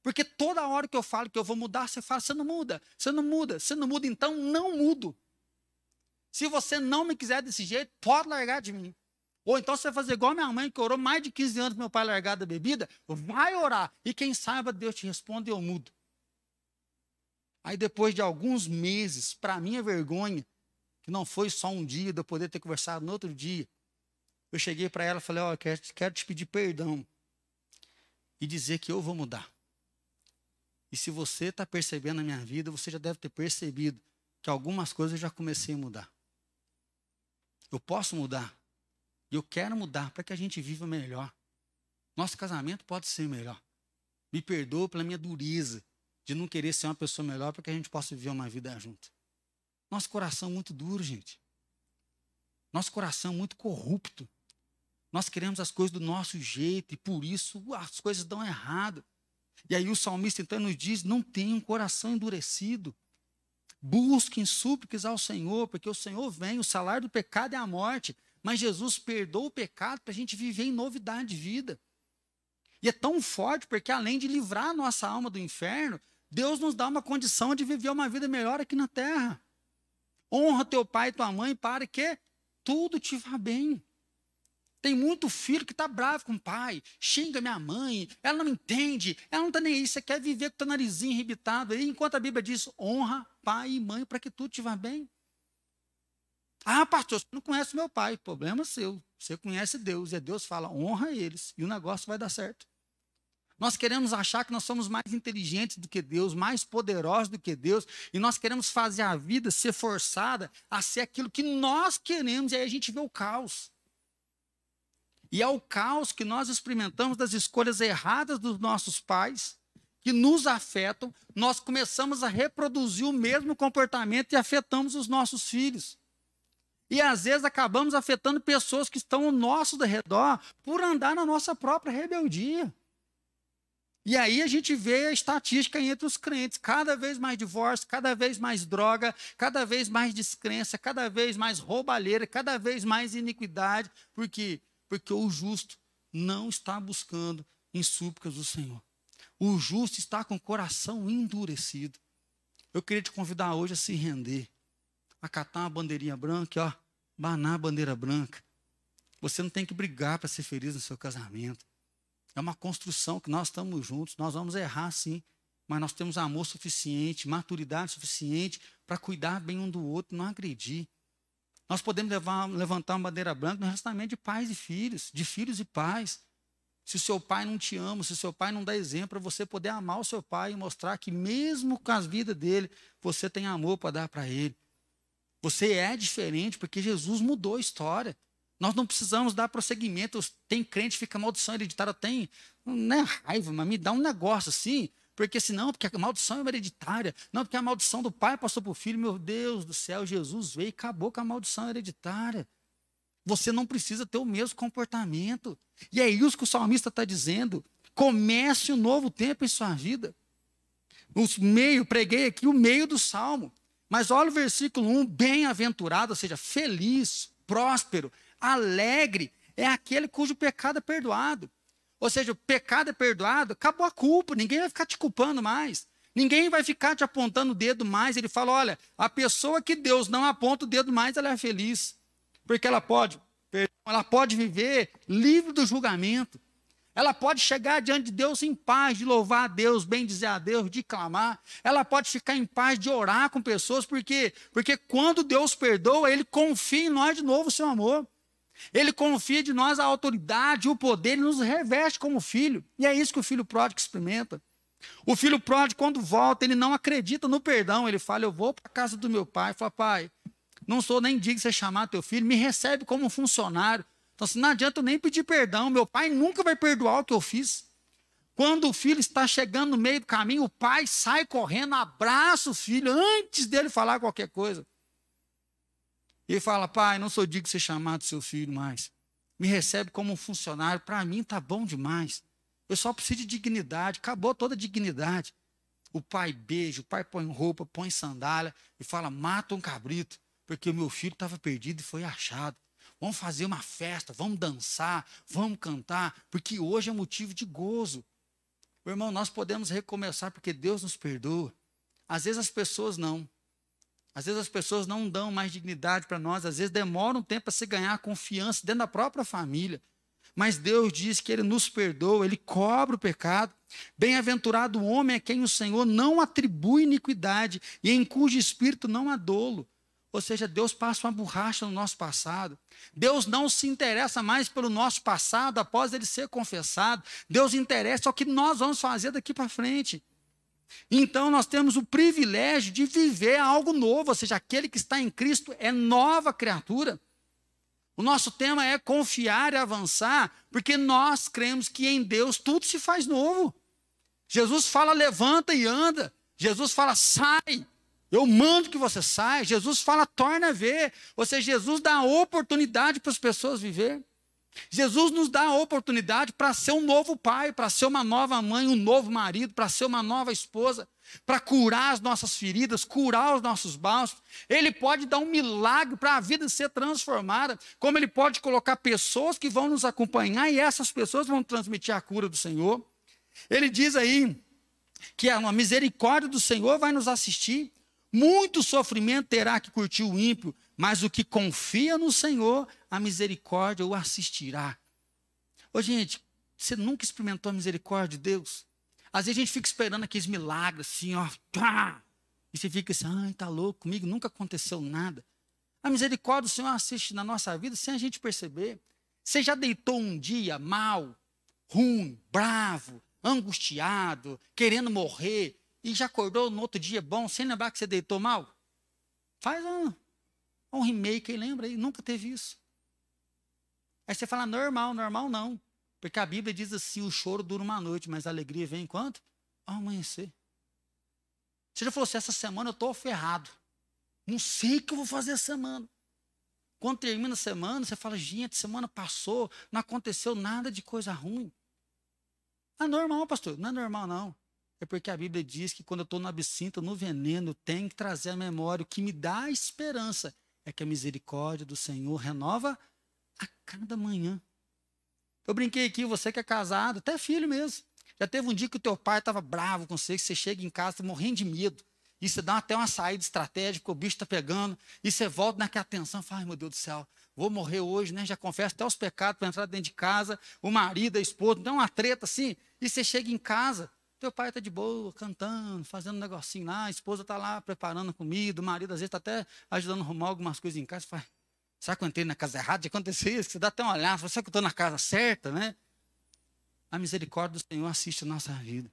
Porque toda hora que eu falo que eu vou mudar, você fala: você não muda, você não muda, você não muda, então não mudo. Se você não me quiser desse jeito, pode largar de mim. Ou então você vai fazer igual minha mãe, que orou mais de 15 anos meu pai largar da bebida, vai orar. E quem saiba, Deus te responde e eu mudo. Aí depois de alguns meses, para minha vergonha, que não foi só um dia de eu poder ter conversado no outro dia, eu cheguei para ela e falei: Ó, oh, quero, quero te pedir perdão e dizer que eu vou mudar. E se você está percebendo na minha vida, você já deve ter percebido que algumas coisas eu já comecei a mudar. Eu posso mudar. E eu quero mudar para que a gente viva melhor. Nosso casamento pode ser melhor. Me perdoa pela minha dureza de não querer ser uma pessoa melhor para que a gente possa viver uma vida junto. Nosso coração é muito duro, gente. Nosso coração é muito corrupto. Nós queremos as coisas do nosso jeito e por isso as coisas dão errado. E aí o salmista então nos diz: não tenha um coração endurecido. Busquem súplicas ao Senhor, porque o Senhor vem, o salário do pecado é a morte. Mas Jesus perdoa o pecado para a gente viver em novidade de vida. E é tão forte porque, além de livrar a nossa alma do inferno, Deus nos dá uma condição de viver uma vida melhor aqui na terra. Honra teu pai e tua mãe para que tudo te vá bem. Tem muito filho que está bravo com o pai, xinga minha mãe, ela não entende, ela não está nem aí, você quer viver com o teu narizinho irritado aí, enquanto a Bíblia diz, honra pai e mãe para que tudo te vá bem. Ah, pastor, você não conhece meu pai, problema seu. Você conhece Deus, e Deus fala, honra eles, e o negócio vai dar certo. Nós queremos achar que nós somos mais inteligentes do que Deus, mais poderosos do que Deus, e nós queremos fazer a vida ser forçada a ser aquilo que nós queremos, e aí a gente vê o caos. E é o caos que nós experimentamos das escolhas erradas dos nossos pais, que nos afetam, nós começamos a reproduzir o mesmo comportamento e afetamos os nossos filhos. E às vezes acabamos afetando pessoas que estão ao nosso redor por andar na nossa própria rebeldia. E aí a gente vê a estatística entre os crentes: cada vez mais divórcio, cada vez mais droga, cada vez mais descrença, cada vez mais roubalheira, cada vez mais iniquidade. Por quê? Porque o justo não está buscando em súplicas do Senhor. O justo está com o coração endurecido. Eu queria te convidar hoje a se render, a catar uma bandeirinha branca, ó, banar a bandeira branca. Você não tem que brigar para ser feliz no seu casamento. É uma construção que nós estamos juntos, nós vamos errar sim, mas nós temos amor suficiente, maturidade suficiente para cuidar bem um do outro, não agredir. Nós podemos levar, levantar uma bandeira branca no relacionamento de pais e filhos, de filhos e pais. Se o seu pai não te ama, se o seu pai não dá exemplo, para você poder amar o seu pai e mostrar que, mesmo com as vidas dele, você tem amor para dar para ele. Você é diferente porque Jesus mudou a história. Nós não precisamos dar prosseguimento. Tem crente que fica maldição hereditária, tem não é raiva, mas me dá um negócio assim, porque senão, porque a maldição é hereditária. Não, porque a maldição do pai passou para o filho. Meu Deus do céu, Jesus veio e acabou com a maldição hereditária. Você não precisa ter o mesmo comportamento. E é isso que o salmista está dizendo. Comece um novo tempo em sua vida. Os meio, preguei aqui o meio do salmo. Mas olha o versículo 1, bem-aventurado, ou seja, feliz, próspero, Alegre é aquele cujo pecado é perdoado. Ou seja, o pecado é perdoado, acabou a culpa, ninguém vai ficar te culpando mais. Ninguém vai ficar te apontando o dedo mais. Ele fala: olha, a pessoa que Deus não aponta o dedo mais, ela é feliz. Porque ela pode, ela pode viver livre do julgamento. Ela pode chegar diante de Deus em paz, de louvar a Deus, bem dizer a Deus, de clamar. Ela pode ficar em paz de orar com pessoas, porque porque quando Deus perdoa, ele confia em nós de novo o seu amor. Ele confia de nós a autoridade, o poder, ele nos reveste como filho. E é isso que o filho pródigo experimenta. O filho pródigo, quando volta, ele não acredita no perdão. Ele fala: Eu vou para a casa do meu pai. Fala, pai, não sou nem digno de você chamar teu filho, me recebe como funcionário. Então, assim, não adianta nem pedir perdão. Meu pai nunca vai perdoar o que eu fiz. Quando o filho está chegando no meio do caminho, o pai sai correndo, abraça o filho antes dele falar qualquer coisa. E ele fala: Pai, não sou digno de ser chamado seu filho mais. Me recebe como um funcionário. Para mim está bom demais. Eu só preciso de dignidade. Acabou toda a dignidade. O pai beija, o pai põe roupa, põe sandália e fala: mata um cabrito, porque o meu filho estava perdido e foi achado. Vamos fazer uma festa, vamos dançar, vamos cantar, porque hoje é motivo de gozo. Meu irmão, nós podemos recomeçar porque Deus nos perdoa. Às vezes as pessoas não. Às vezes as pessoas não dão mais dignidade para nós, às vezes demora um tempo para se ganhar confiança dentro da própria família. Mas Deus diz que Ele nos perdoa, Ele cobra o pecado. Bem-aventurado o homem a quem o Senhor não atribui iniquidade e em cujo espírito não há dolo. Ou seja, Deus passa uma borracha no nosso passado. Deus não se interessa mais pelo nosso passado após ele ser confessado. Deus interessa o que nós vamos fazer daqui para frente. Então nós temos o privilégio de viver algo novo, ou seja, aquele que está em Cristo é nova criatura. O nosso tema é confiar e avançar, porque nós cremos que em Deus tudo se faz novo. Jesus fala levanta e anda. Jesus fala sai. Eu mando que você saia. Jesus fala torna a ver. Ou seja, Jesus dá oportunidade para as pessoas viver. Jesus nos dá a oportunidade para ser um novo pai, para ser uma nova mãe, um novo marido, para ser uma nova esposa, para curar as nossas feridas, curar os nossos bálsamos. Ele pode dar um milagre para a vida ser transformada, como ele pode colocar pessoas que vão nos acompanhar e essas pessoas vão transmitir a cura do Senhor. Ele diz aí que a misericórdia do Senhor vai nos assistir. Muito sofrimento terá que curtir o ímpio, mas o que confia no Senhor, a misericórdia o assistirá. Ô, gente, você nunca experimentou a misericórdia de Deus? Às vezes a gente fica esperando aqueles milagres, assim, ó. E você fica assim, ai, tá louco, comigo nunca aconteceu nada. A misericórdia do Senhor assiste na nossa vida sem a gente perceber. Você já deitou um dia mal, ruim, bravo, angustiado, querendo morrer, e já acordou no outro dia bom, sem lembrar que você deitou mal? Faz um, um remake aí, lembra aí? Nunca teve isso. Aí você fala, normal, normal não. Porque a Bíblia diz assim: o choro dura uma noite, mas a alegria vem enquanto? Ao amanhecer. Você já falou assim: essa semana eu estou ferrado. Não sei o que eu vou fazer essa semana. Quando termina a semana, você fala: gente, semana passou, não aconteceu nada de coisa ruim. Ah, normal, pastor. Não é normal, não. É porque a Bíblia diz que quando eu estou no absinto, no veneno, tem que trazer a memória. O que me dá esperança é que a misericórdia do Senhor renova a cada manhã. Eu brinquei aqui, você que é casado, até filho mesmo. Já teve um dia que o teu pai estava bravo com você, que você chega em casa tá morrendo de medo. E você dá até uma saída estratégica, o bicho está pegando. E você volta naquela tensão, fala, meu Deus do céu, vou morrer hoje, né? Já confesso até os pecados para entrar dentro de casa. O marido, a esposa, dá uma treta assim. E você chega em casa, teu pai está de boa, cantando, fazendo um negocinho lá, a esposa está lá preparando comida, o marido às vezes está até ajudando a arrumar algumas coisas em casa. Fala, será que eu entrei na casa errada? Aconteceu isso? Você dá até uma olhada, será que eu estou na casa certa, né? A misericórdia do Senhor assiste a nossa vida.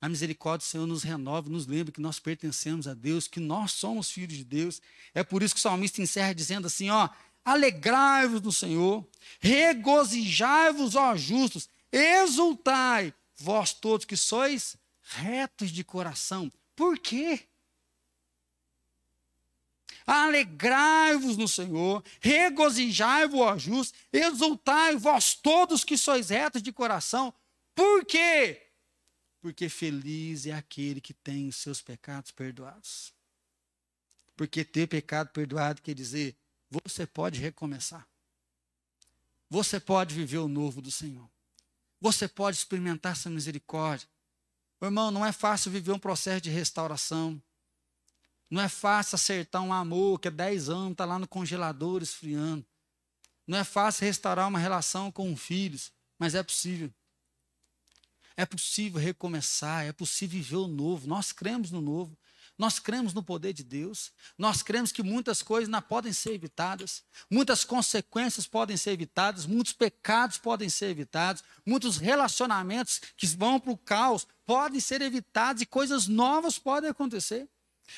A misericórdia do Senhor nos renova, nos lembra que nós pertencemos a Deus, que nós somos filhos de Deus. É por isso que o salmista encerra dizendo assim: ó, alegrai-vos no Senhor, regozijai-vos, ó justos, exultai, vós todos que sois retos de coração. Por quê? Alegrai-vos no Senhor, regozijai-vos, ó justos, exultai, vós todos que sois retos de coração. Por quê? Porque feliz é aquele que tem os seus pecados perdoados. Porque ter pecado perdoado quer dizer, você pode recomeçar. Você pode viver o novo do Senhor. Você pode experimentar essa misericórdia. irmão, não é fácil viver um processo de restauração. Não é fácil acertar um amor que há 10 anos está lá no congelador esfriando. Não é fácil restaurar uma relação com filhos, mas é possível. É possível recomeçar, é possível viver o novo. Nós cremos no novo. Nós cremos no poder de Deus. Nós cremos que muitas coisas não podem ser evitadas, muitas consequências podem ser evitadas, muitos pecados podem ser evitados, muitos relacionamentos que vão para o caos podem ser evitados e coisas novas podem acontecer.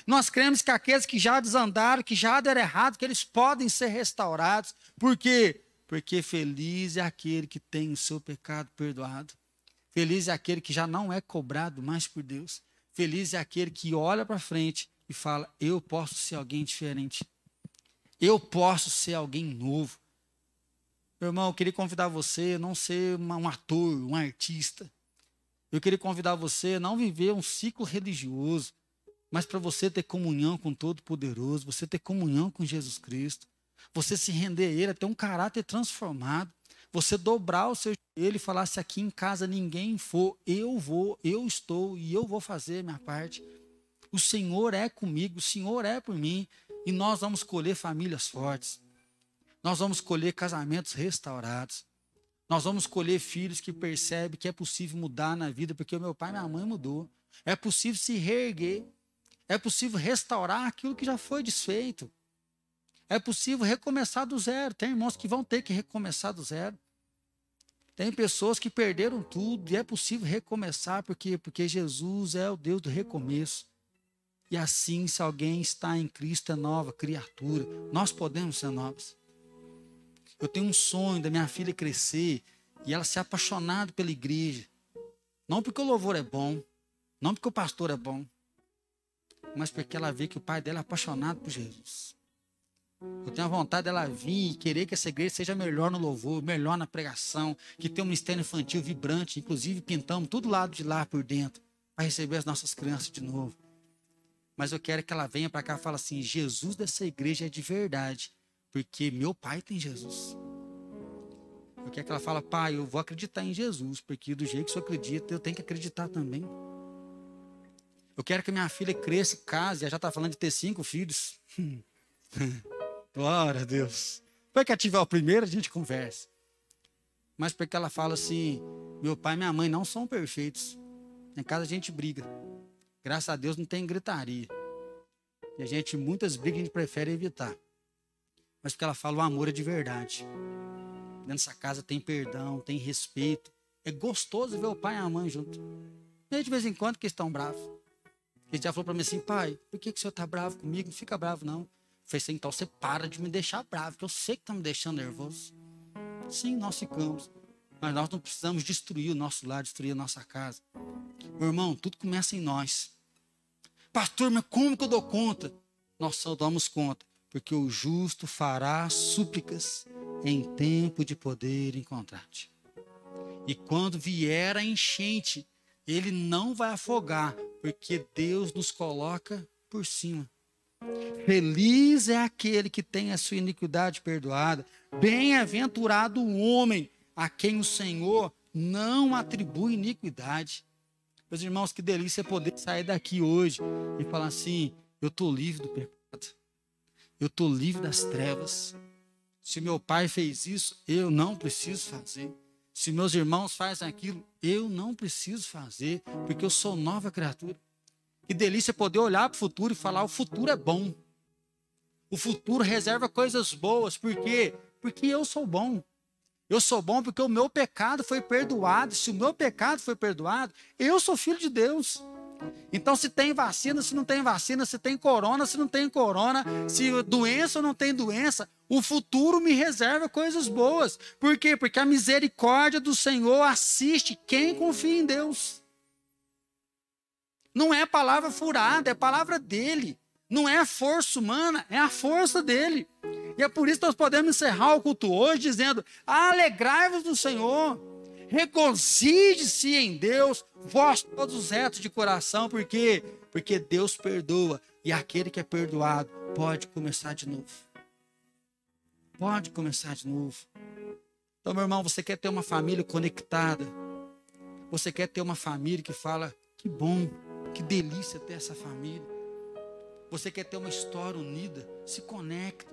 Nós cremos que aqueles que já desandaram, que já deram errado, que eles podem ser restaurados. Por quê? Porque feliz é aquele que tem o seu pecado perdoado. Feliz é aquele que já não é cobrado mais por Deus. Feliz é aquele que olha para frente e fala: Eu posso ser alguém diferente. Eu posso ser alguém novo. Meu irmão, eu queria convidar você a não ser um ator, um artista. Eu queria convidar você a não viver um ciclo religioso, mas para você ter comunhão com Todo-Poderoso, você ter comunhão com Jesus Cristo, você se render a Ele, ter um caráter transformado, você dobrar o seu joelho e falar: se aqui em casa ninguém for, eu vou, eu estou e eu vou fazer minha parte. O Senhor é comigo, o Senhor é por mim, e nós vamos colher famílias fortes. Nós vamos colher casamentos restaurados. Nós vamos colher filhos que percebem que é possível mudar na vida, porque o meu pai e minha mãe mudou. É possível se reerguer. É possível restaurar aquilo que já foi desfeito. É possível recomeçar do zero. Tem irmãos que vão ter que recomeçar do zero. Tem pessoas que perderam tudo e é possível recomeçar porque porque Jesus é o Deus do recomeço. E assim, se alguém está em Cristo é nova criatura, nós podemos ser novos. Eu tenho um sonho da minha filha crescer e ela ser apaixonada pela igreja. Não porque o louvor é bom, não porque o pastor é bom, mas porque ela vê que o pai dela é apaixonado por Jesus. Eu tenho a vontade dela vir e querer que essa igreja seja melhor no louvor, melhor na pregação, que tenha um ministério infantil vibrante, inclusive pintamos todo lado de lá por dentro, para receber as nossas crianças de novo. Mas eu quero que ela venha para cá e fale assim: Jesus dessa igreja é de verdade, porque meu pai tem Jesus. Eu quero que ela fale, pai, eu vou acreditar em Jesus, porque do jeito que o senhor acredita, eu tenho que acreditar também. Eu quero que minha filha cresça, case, ela já está falando de ter cinco filhos. Glória a Deus. Depois que ativar o primeiro, a gente conversa. Mas porque ela fala assim: meu pai e minha mãe não são perfeitos. Em casa a gente briga. Graças a Deus não tem gritaria. E a gente, muitas brigas a gente prefere evitar. Mas porque ela fala: o amor é de verdade. Dentro dessa casa tem perdão, tem respeito. É gostoso ver o pai e a mãe junto. E de vez em quando que estão bravos. Ele já falou para mim assim: pai, por que, que o senhor está bravo comigo? Não fica bravo, não. Falei assim, então você para de me deixar bravo, que eu sei que está me deixando nervoso. Sim, nós ficamos. Mas nós não precisamos destruir o nosso lar, destruir a nossa casa. Meu irmão, tudo começa em nós. Pastor, mas como que eu dou conta? Nós só damos conta, porque o justo fará súplicas em tempo de poder encontrar-te. E quando vier a enchente, ele não vai afogar, porque Deus nos coloca por cima. Feliz é aquele que tem a sua iniquidade perdoada. Bem-aventurado o homem a quem o Senhor não atribui iniquidade. Meus irmãos, que delícia poder sair daqui hoje e falar assim: eu estou livre do pecado, eu estou livre das trevas. Se meu pai fez isso, eu não preciso fazer. Se meus irmãos fazem aquilo, eu não preciso fazer, porque eu sou nova criatura. Que delícia poder olhar para o futuro e falar: o futuro é bom. O futuro reserva coisas boas. Por quê? Porque eu sou bom. Eu sou bom porque o meu pecado foi perdoado. Se o meu pecado foi perdoado, eu sou filho de Deus. Então, se tem vacina, se não tem vacina, se tem corona, se não tem corona, se doença ou não tem doença, o futuro me reserva coisas boas. Por quê? Porque a misericórdia do Senhor assiste quem confia em Deus. Não é palavra furada, é palavra dele. Não é força humana, é a força dele. E é por isso que nós podemos encerrar o culto hoje dizendo: alegrai-vos do Senhor, regozije-se em Deus, vós todos os retos de coração, por quê? Porque Deus perdoa e aquele que é perdoado pode começar de novo. Pode começar de novo. Então, meu irmão, você quer ter uma família conectada? Você quer ter uma família que fala: que bom, que delícia ter essa família. Você quer ter uma história unida? Se conecta,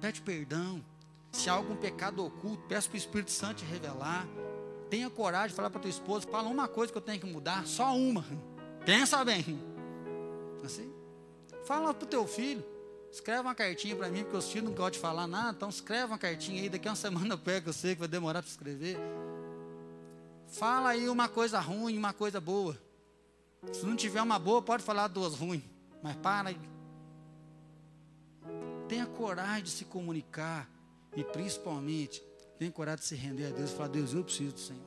pede perdão. Se há algum pecado oculto, peça para o Espírito Santo te revelar. Tenha coragem de falar para tua esposa, fala uma coisa que eu tenho que mudar, só uma. Pensa bem. Assim? Fala para o teu filho. Escreve uma cartinha para mim, porque os filhos não gostam de falar nada, então escreve uma cartinha aí, daqui a uma semana eu pego, eu sei que vai demorar para escrever. Fala aí uma coisa ruim, uma coisa boa. Se não tiver uma boa, pode falar duas ruins. Mas para. Tenha coragem de se comunicar. E principalmente, tenha coragem de se render a Deus e falar: Deus, eu preciso do Senhor.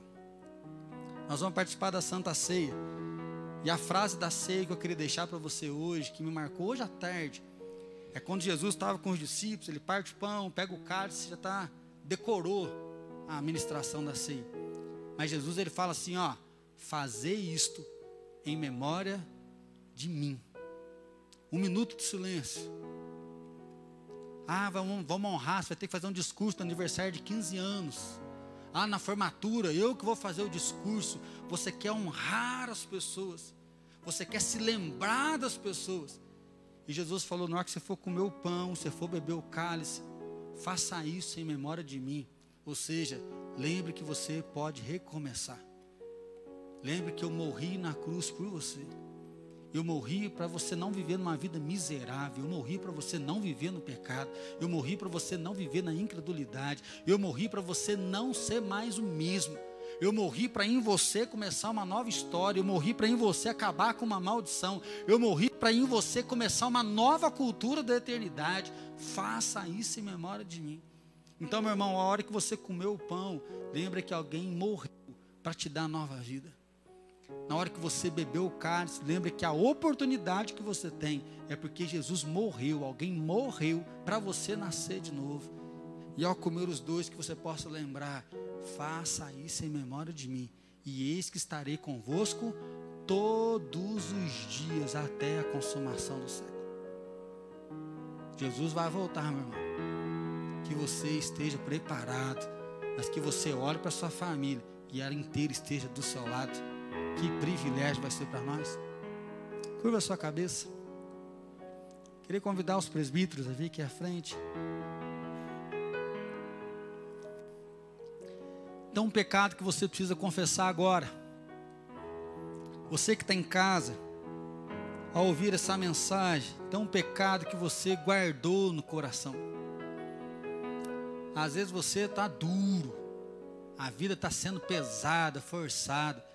Nós vamos participar da Santa Ceia. E a frase da ceia que eu queria deixar para você hoje, que me marcou hoje à tarde, é quando Jesus estava com os discípulos, ele parte o pão, pega o cálice, já está, decorou a administração da ceia. Mas Jesus ele fala assim: ó, fazer isto em memória de mim. Um minuto de silêncio. Ah, vamos, vamos honrar, você vai ter que fazer um discurso no aniversário de 15 anos. Ah, na formatura, eu que vou fazer o discurso. Você quer honrar as pessoas. Você quer se lembrar das pessoas. E Jesus falou: na hora que você for comer o pão, você for beber o cálice, faça isso em memória de mim. Ou seja, lembre que você pode recomeçar. Lembre que eu morri na cruz por você. Eu morri para você não viver numa vida miserável. Eu morri para você não viver no pecado. Eu morri para você não viver na incredulidade. Eu morri para você não ser mais o mesmo. Eu morri para em você começar uma nova história. Eu morri para em você acabar com uma maldição. Eu morri para em você começar uma nova cultura da eternidade. Faça isso em memória de mim. Então, meu irmão, a hora que você comeu o pão, lembra que alguém morreu para te dar nova vida. Na hora que você bebeu o cálice, lembre que a oportunidade que você tem é porque Jesus morreu, alguém morreu para você nascer de novo. E ao comer os dois, que você possa lembrar, faça isso em memória de mim. E eis que estarei convosco todos os dias até a consumação do século. Jesus vai voltar, meu irmão. Que você esteja preparado, mas que você olhe para sua família e ela inteira esteja do seu lado. Que privilégio vai ser para nós. Curva a sua cabeça. Queria convidar os presbíteros a vir aqui à frente. Então, um pecado que você precisa confessar agora. Você que está em casa, ao ouvir essa mensagem, tem um pecado que você guardou no coração. Às vezes você está duro, a vida está sendo pesada, forçada.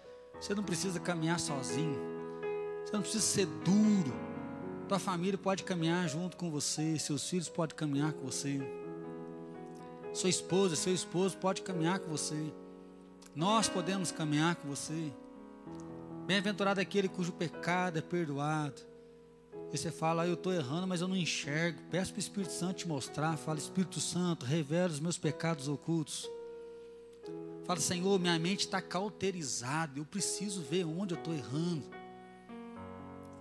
Você não precisa caminhar sozinho. Você não precisa ser duro. Tua família pode caminhar junto com você. Seus filhos podem caminhar com você. Sua esposa, seu esposo pode caminhar com você. Nós podemos caminhar com você. Bem-aventurado é aquele cujo pecado é perdoado. E você fala, ah, eu estou errando, mas eu não enxergo. Peço para o Espírito Santo te mostrar. Fala, Espírito Santo, revela os meus pecados ocultos. Fala, Senhor, minha mente está cauterizada, eu preciso ver onde eu estou errando.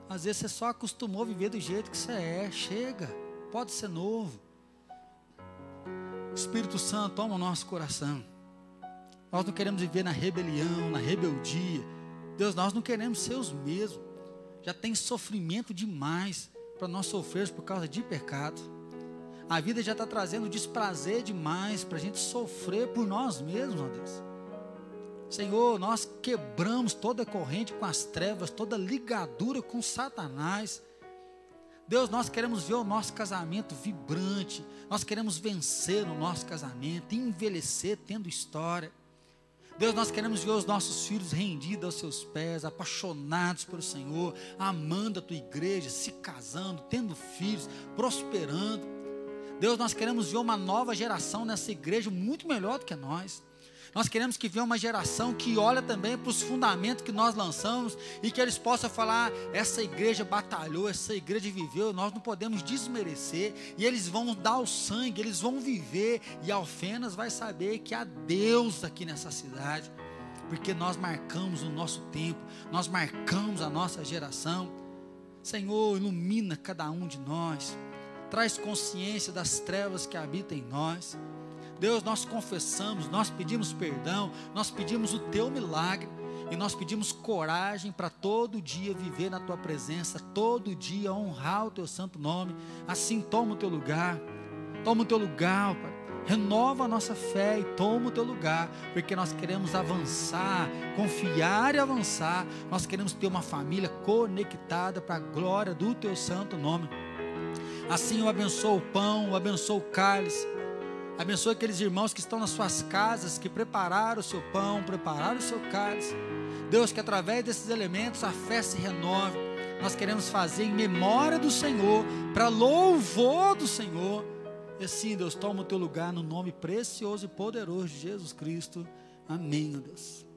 Às vezes você só acostumou a viver do jeito que você é, chega, pode ser novo. Espírito Santo, toma o nosso coração. Nós não queremos viver na rebelião, na rebeldia. Deus, nós não queremos ser os mesmos. Já tem sofrimento demais para nós sofrermos por causa de pecado. A vida já está trazendo desprazer demais para a gente sofrer por nós mesmos, ó Deus. Senhor, nós quebramos toda corrente com as trevas, toda ligadura com Satanás. Deus, nós queremos ver o nosso casamento vibrante, nós queremos vencer o nosso casamento, envelhecer tendo história. Deus, nós queremos ver os nossos filhos rendidos aos seus pés, apaixonados pelo Senhor, amando a tua igreja, se casando, tendo filhos, prosperando. Deus, nós queremos ver uma nova geração nessa igreja muito melhor do que nós. Nós queremos que venha uma geração que olha também para os fundamentos que nós lançamos e que eles possam falar: essa igreja batalhou, essa igreja viveu, nós não podemos desmerecer. E eles vão dar o sangue, eles vão viver. E Alfenas vai saber que há Deus aqui nessa cidade, porque nós marcamos o nosso tempo, nós marcamos a nossa geração. Senhor, ilumina cada um de nós traz consciência das trevas que habitam em nós. Deus, nós confessamos, nós pedimos perdão, nós pedimos o teu milagre e nós pedimos coragem para todo dia viver na tua presença, todo dia honrar o teu santo nome. Assim, toma o teu lugar, toma o teu lugar, Pai. Renova a nossa fé e toma o teu lugar, porque nós queremos avançar, confiar e avançar. Nós queremos ter uma família conectada para a glória do teu santo nome. Assim eu abençoo o pão, eu abençoo o cálice. Abençoe aqueles irmãos que estão nas suas casas, que prepararam o seu pão, prepararam o seu cálice. Deus, que através desses elementos a fé se renove. Nós queremos fazer em memória do Senhor, para louvor do Senhor. E assim, Deus, toma o teu lugar no nome precioso e poderoso de Jesus Cristo. Amém, Deus.